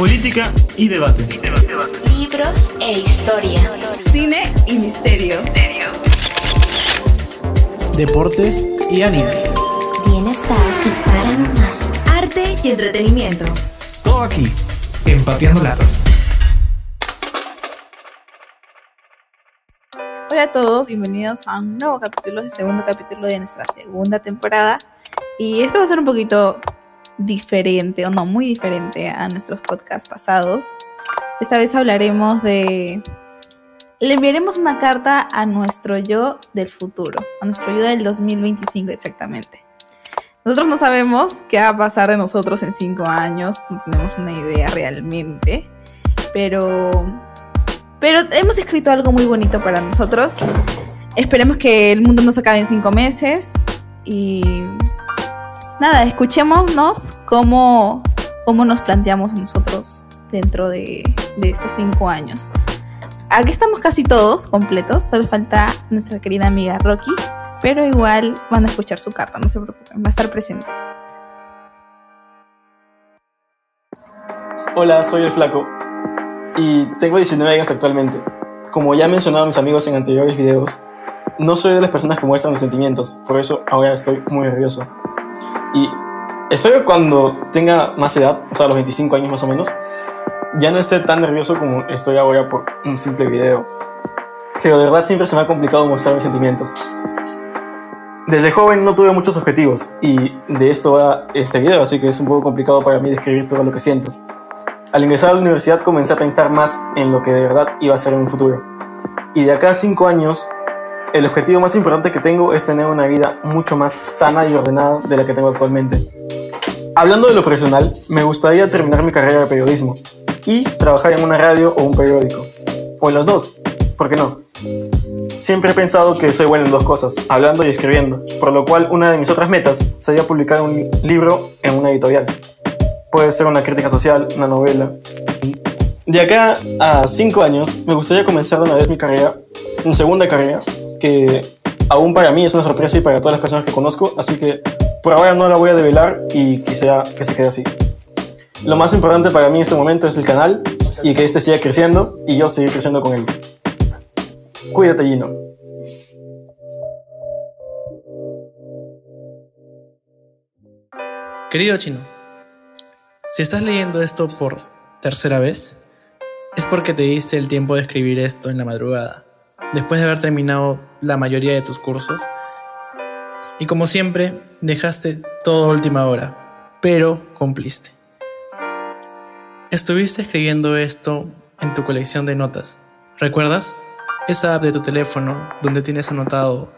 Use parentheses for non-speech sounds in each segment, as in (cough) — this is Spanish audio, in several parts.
política y debate. Libros e historia. Cine y misterio. Deportes y anime. Bienestar y paranormal. Arte y entretenimiento. Todo aquí, empateando latas. Hola a todos, bienvenidos a un nuevo capítulo, el segundo capítulo de nuestra segunda temporada. Y esto va a ser un poquito diferente, o no, muy diferente a nuestros podcasts pasados. Esta vez hablaremos de... Le enviaremos una carta a nuestro yo del futuro, a nuestro yo del 2025 exactamente. Nosotros no sabemos qué va a pasar de nosotros en cinco años, no tenemos una idea realmente, pero pero hemos escrito algo muy bonito para nosotros. Esperemos que el mundo no se acabe en cinco meses. Y nada, escuchémonos cómo, cómo nos planteamos nosotros dentro de, estos cinco años. Aquí estamos casi todos completos, solo falta nuestra querida amiga Rocky, pero igual van a escuchar su carta, no se preocupen, va a estar presente. Hola, soy el Flaco y tengo 19 años actualmente. Como ya he mencionado a mis amigos en anteriores videos, no soy de las personas que muestran los sentimientos, por eso ahora estoy muy nervioso. Y espero que cuando tenga más edad, o sea, los 25 años más o menos, ya no esté tan nervioso como estoy ahora por un simple video. Pero de verdad siempre se me ha complicado mostrar mis sentimientos. Desde joven no tuve muchos objetivos y de esto va este video, así que es un poco complicado para mí describir todo lo que siento. Al ingresar a la universidad comencé a pensar más en lo que de verdad iba a ser en un futuro. Y de acá a 5 años, el objetivo más importante que tengo es tener una vida mucho más sana y ordenada de la que tengo actualmente. Hablando de lo profesional, me gustaría terminar mi carrera de periodismo y trabajar en una radio o un periódico. O en los dos, ¿por qué no? Siempre he pensado que soy bueno en dos cosas, hablando y escribiendo, por lo cual una de mis otras metas sería publicar un libro en una editorial. Puede ser una crítica social, una novela. De acá a cinco años me gustaría comenzar una vez mi carrera, mi segunda carrera, que aún para mí es una sorpresa y para todas las personas que conozco, así que por ahora no la voy a develar y quisiera que se quede así. Lo más importante para mí en este momento es el canal y que este siga creciendo y yo seguir creciendo con él. Cuídate, Gino. Querido chino, si estás leyendo esto por tercera vez, es porque te diste el tiempo de escribir esto en la madrugada, después de haber terminado la mayoría de tus cursos. Y como siempre, dejaste todo a última hora, pero cumpliste. Estuviste escribiendo esto en tu colección de notas. ¿Recuerdas? Esa app de tu teléfono donde tienes anotado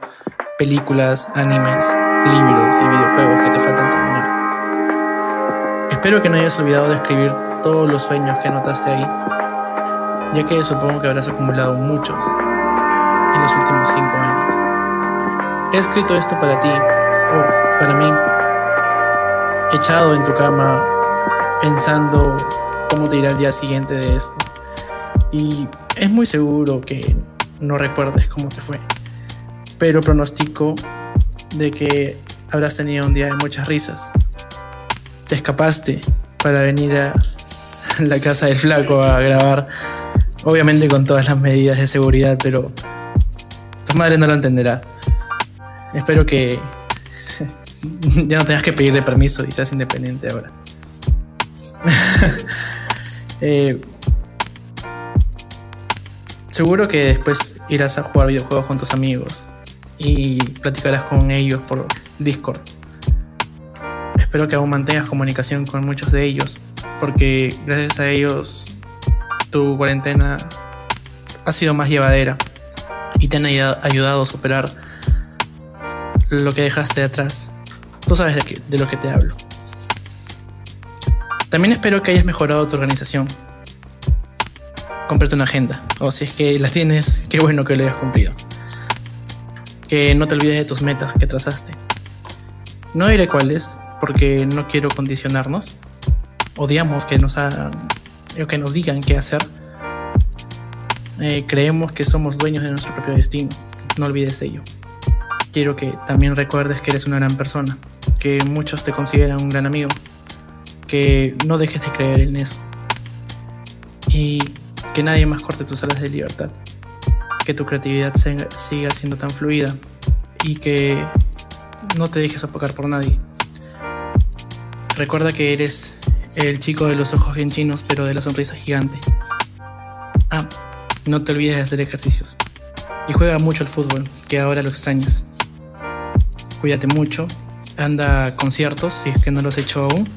películas, animes, libros y videojuegos que te faltan terminar. Espero que no hayas olvidado de escribir todos los sueños que anotaste ahí, ya que supongo que habrás acumulado muchos en los últimos cinco años. He escrito esto para ti, o para mí, echado en tu cama, pensando cómo te irá el día siguiente de esto. Y es muy seguro que no recuerdes cómo te fue, pero pronostico de que habrás tenido un día de muchas risas te escapaste para venir a (laughs) la casa del flaco a grabar. Obviamente con todas las medidas de seguridad, pero tu madre no lo entenderá. Espero que (laughs) ya no tengas que pedirle permiso y seas independiente ahora. (laughs) eh, seguro que después irás a jugar videojuegos con tus amigos y platicarás con ellos por Discord. Espero que aún mantengas comunicación con muchos de ellos, porque gracias a ellos tu cuarentena ha sido más llevadera y te han ayudado a superar lo que dejaste de atrás. Tú sabes de, qué, de lo que te hablo. También espero que hayas mejorado tu organización. Cómprate una agenda, o si es que la tienes, (laughs) qué bueno que lo hayas cumplido. Que no te olvides de tus metas que trazaste. No diré cuáles, porque no quiero condicionarnos. Odiamos que nos, hagan, que nos digan qué hacer. Eh, creemos que somos dueños de nuestro propio destino. No olvides ello. Quiero que también recuerdes que eres una gran persona, que muchos te consideran un gran amigo, que no dejes de creer en eso, y que nadie más corte tus alas de libertad. Que tu creatividad siga siendo tan fluida y que no te dejes apagar por nadie. Recuerda que eres el chico de los ojos bien pero de la sonrisa gigante. Ah, no te olvides de hacer ejercicios. Y juega mucho al fútbol, que ahora lo extrañas. Cuídate mucho, anda a conciertos si es que no lo has hecho aún.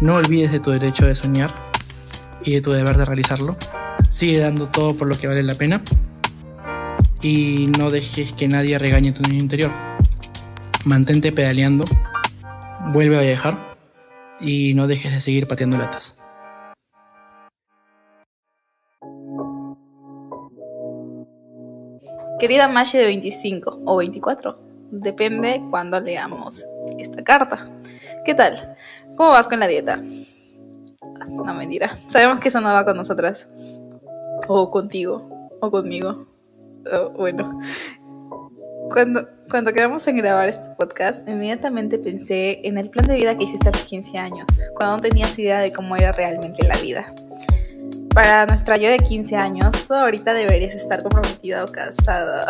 No olvides de tu derecho de soñar y de tu deber de realizarlo. Sigue dando todo por lo que vale la pena. Y no dejes que nadie regañe tu niño interior. Mantente pedaleando, vuelve a viajar y no dejes de seguir pateando latas. Querida Mashi de 25 o 24, depende cuando leamos esta carta. ¿Qué tal? ¿Cómo vas con la dieta? No mentira, sabemos que eso no va con nosotras. O contigo, o conmigo. O, bueno, cuando, cuando quedamos en grabar este podcast, inmediatamente pensé en el plan de vida que hiciste a los 15 años, cuando no tenías idea de cómo era realmente la vida. Para nuestra yo de 15 años, tú ahorita deberías estar comprometida o casada.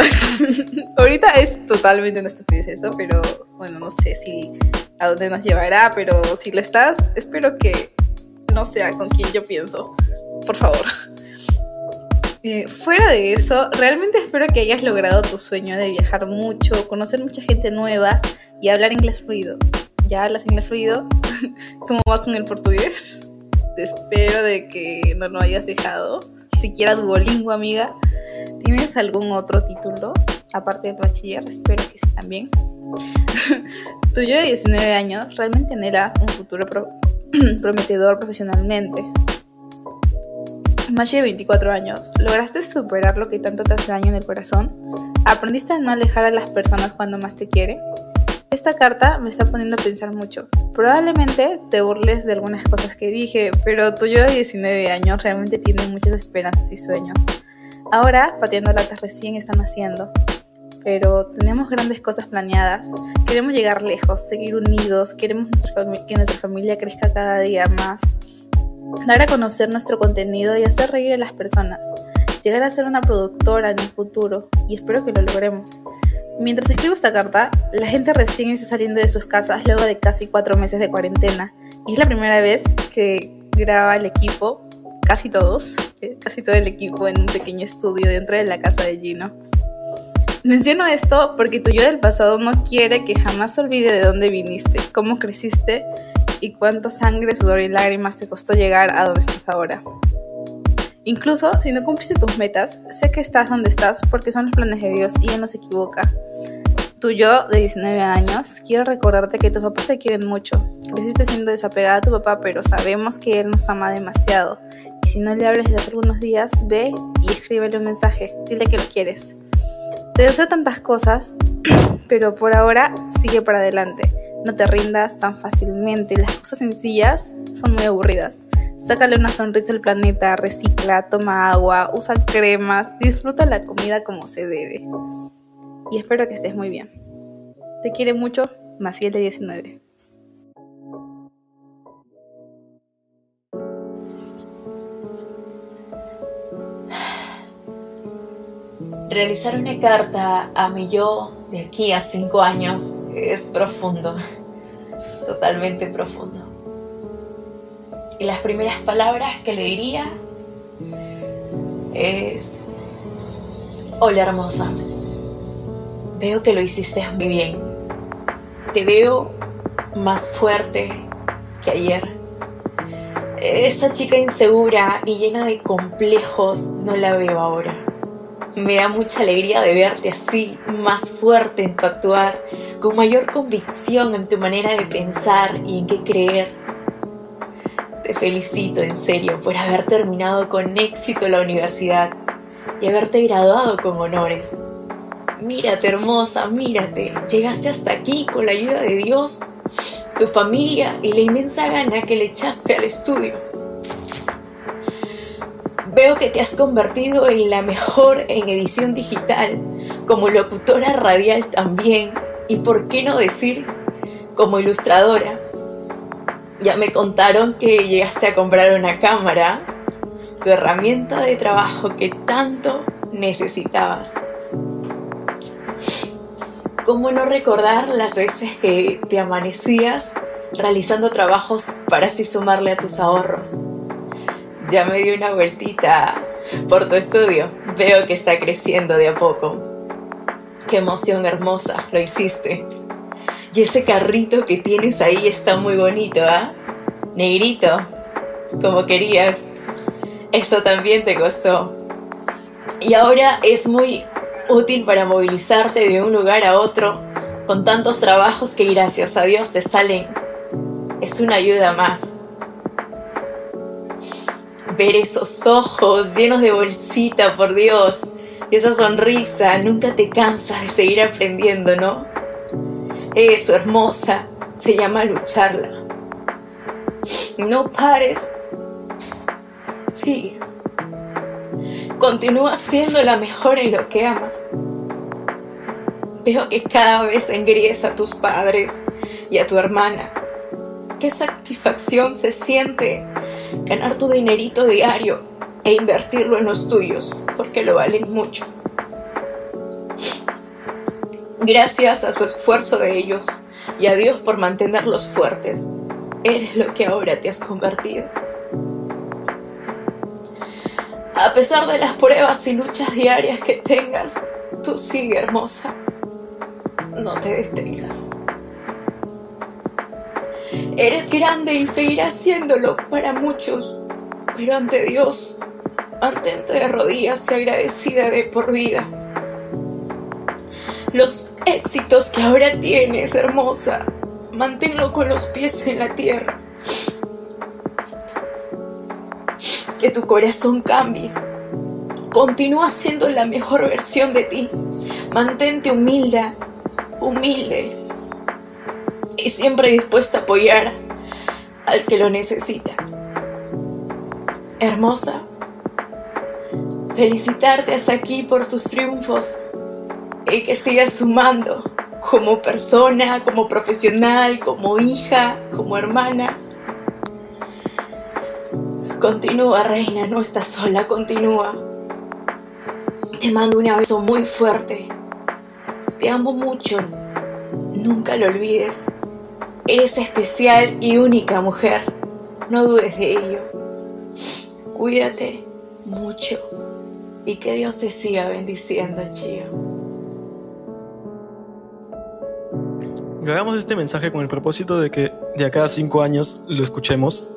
(laughs) ahorita es totalmente una estupidez eso, pero bueno, no sé si a dónde nos llevará, pero si lo estás, espero que no sea con quien yo pienso. Por favor. Eh, fuera de eso, realmente espero que hayas logrado tu sueño de viajar mucho, conocer mucha gente nueva y hablar inglés fluido. ¿Ya hablas inglés fluido? (laughs) ¿Cómo vas con el portugués? Espero de que no lo hayas dejado. Siquiera Duolingo, amiga. ¿Tienes algún otro título aparte del bachiller? Espero que sí también. (laughs) tu yo de 19 años realmente anhela un futuro pro- (clears throat) prometedor profesionalmente. Mashi de 24 años, ¿lograste superar lo que tanto te hace daño en el corazón? ¿Aprendiste a no alejar a las personas cuando más te quieren? Esta carta me está poniendo a pensar mucho. Probablemente te burles de algunas cosas que dije, pero tu yo de 19 años realmente tiene muchas esperanzas y sueños. Ahora, pateando latas recién están haciendo, pero tenemos grandes cosas planeadas. Queremos llegar lejos, seguir unidos, queremos que nuestra familia crezca cada día más, dar a conocer nuestro contenido y hacer reír a las personas, llegar a ser una productora en el futuro, y espero que lo logremos. Mientras escribo esta carta, la gente recién está saliendo de sus casas luego de casi cuatro meses de cuarentena. Y es la primera vez que graba el equipo, casi todos, eh, casi todo el equipo en un pequeño estudio dentro de la casa de Gino. Menciono esto porque tu yo del pasado no quiere que jamás olvide de dónde viniste, cómo creciste y cuánta sangre, sudor y lágrimas te costó llegar a donde estás ahora. Incluso si no cumpliste tus metas, sé que estás donde estás porque son los planes de Dios y Él no se equivoca. Tu yo de 19 años, quiero recordarte que tus papás te quieren mucho. Creciste siendo desapegada a tu papá, pero sabemos que Él nos ama demasiado. Y si no le hables desde hace algunos días, ve y escríbele un mensaje. Dile que lo quieres. Te deseo tantas cosas, (clears throat) pero por ahora sigue para adelante. No te rindas tan fácilmente. Las cosas sencillas son muy aburridas. Sácale una sonrisa al planeta, recicla, toma agua, usa cremas, disfruta la comida como se debe. Y espero que estés muy bien. Te quiere mucho, Maciel de 19. Realizar una carta a mi yo de aquí a cinco años es profundo, totalmente profundo. Y las primeras palabras que le diría es, hola hermosa, veo que lo hiciste muy bien, te veo más fuerte que ayer. Esa chica insegura y llena de complejos no la veo ahora. Me da mucha alegría de verte así, más fuerte en tu actuar, con mayor convicción en tu manera de pensar y en qué creer. Te felicito en serio por haber terminado con éxito la universidad y haberte graduado con honores. Mírate hermosa, mírate, llegaste hasta aquí con la ayuda de Dios, tu familia y la inmensa gana que le echaste al estudio. Veo que te has convertido en la mejor en edición digital, como locutora radial también, y por qué no decir, como ilustradora. Ya me contaron que llegaste a comprar una cámara, tu herramienta de trabajo que tanto necesitabas. ¿Cómo no recordar las veces que te amanecías realizando trabajos para así sumarle a tus ahorros? Ya me di una vueltita por tu estudio. Veo que está creciendo de a poco. Qué emoción hermosa, lo hiciste. Y ese carrito que tienes ahí está muy bonito, ¿ah? Negrito, como querías. Eso también te costó. Y ahora es muy útil para movilizarte de un lugar a otro con tantos trabajos que gracias a Dios te salen. Es una ayuda más. Ver esos ojos llenos de bolsita, por Dios, y esa sonrisa, nunca te cansas de seguir aprendiendo, ¿no? Eso, hermosa, se llama lucharla. No pares. Sigue. Continúa siendo la mejor en lo que amas. Veo que cada vez engríes a tus padres y a tu hermana. Qué satisfacción se siente ganar tu dinerito diario e invertirlo en los tuyos, porque lo valen mucho. Gracias a su esfuerzo de ellos y a Dios por mantenerlos fuertes, eres lo que ahora te has convertido. Pesar de las pruebas y luchas diarias que tengas, tú sigue hermosa. No te detengas. Eres grande y seguirás siéndolo para muchos, pero ante Dios, mantente de rodillas y agradecida de por vida. Los éxitos que ahora tienes, hermosa, manténlo con los pies en la tierra. Que tu corazón cambie. Continúa siendo la mejor versión de ti. Mantente humilde, humilde y siempre dispuesta a apoyar al que lo necesita. Hermosa, felicitarte hasta aquí por tus triunfos y que sigas sumando como persona, como profesional, como hija, como hermana. Continúa, reina, no estás sola, continúa. Te mando un abrazo muy fuerte. Te amo mucho. Nunca lo olvides. Eres especial y única mujer. No dudes de ello. Cuídate mucho y que Dios te siga bendiciendo, Chio. Grabamos este mensaje con el propósito de que de acá a cinco años lo escuchemos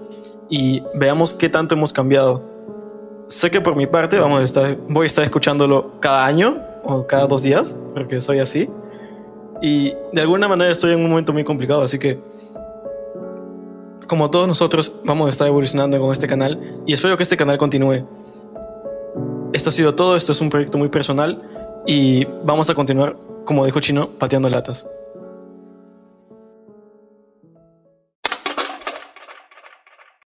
y veamos qué tanto hemos cambiado. Sé que por mi parte vamos a estar, voy a estar escuchándolo cada año o cada dos días, porque soy así. Y de alguna manera estoy en un momento muy complicado, así que como todos nosotros vamos a estar evolucionando con este canal y espero que este canal continúe. Esto ha sido todo, esto es un proyecto muy personal y vamos a continuar, como dijo Chino, pateando latas.